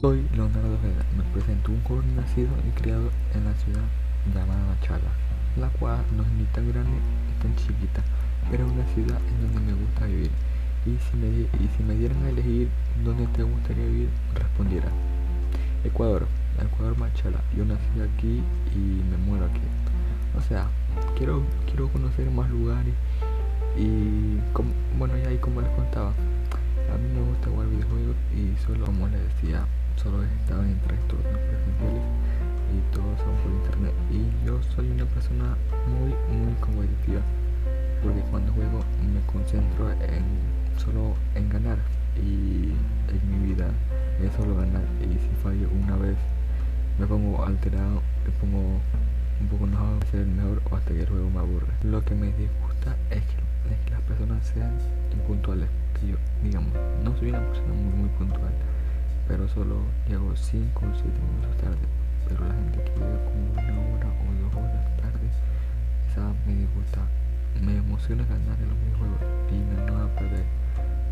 Soy Leonardo Ojeda, me presento un joven nacido y criado en la ciudad llamada Machala, la cual no es ni tan grande ni tan chiquita, pero es una ciudad en donde me gusta vivir. Y si me, y si me dieran a elegir dónde te gustaría vivir, respondiera Ecuador, Ecuador Machala. Yo nací aquí y me muero aquí. O sea, quiero, quiero conocer más lugares y bueno, ya ahí como les contaba, a mí me gusta persona muy, muy competitiva porque cuando juego me concentro en solo en ganar y en mi vida es solo ganar y si fallo una vez me pongo alterado, me pongo un poco enojado ser mejor o hasta que el juego me aburre. Lo que me disgusta es que, es que las personas sean impuntuales que yo, digamos, no soy una persona muy, muy puntual, pero solo llego 5 o 7 minutos tarde. Pero la gente me emociona ganar en los videojuegos y me no a perder.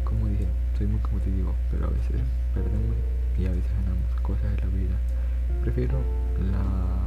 Como dije, soy muy competitivo, pero a veces perdemos y a veces ganamos cosas de la vida. Prefiero la,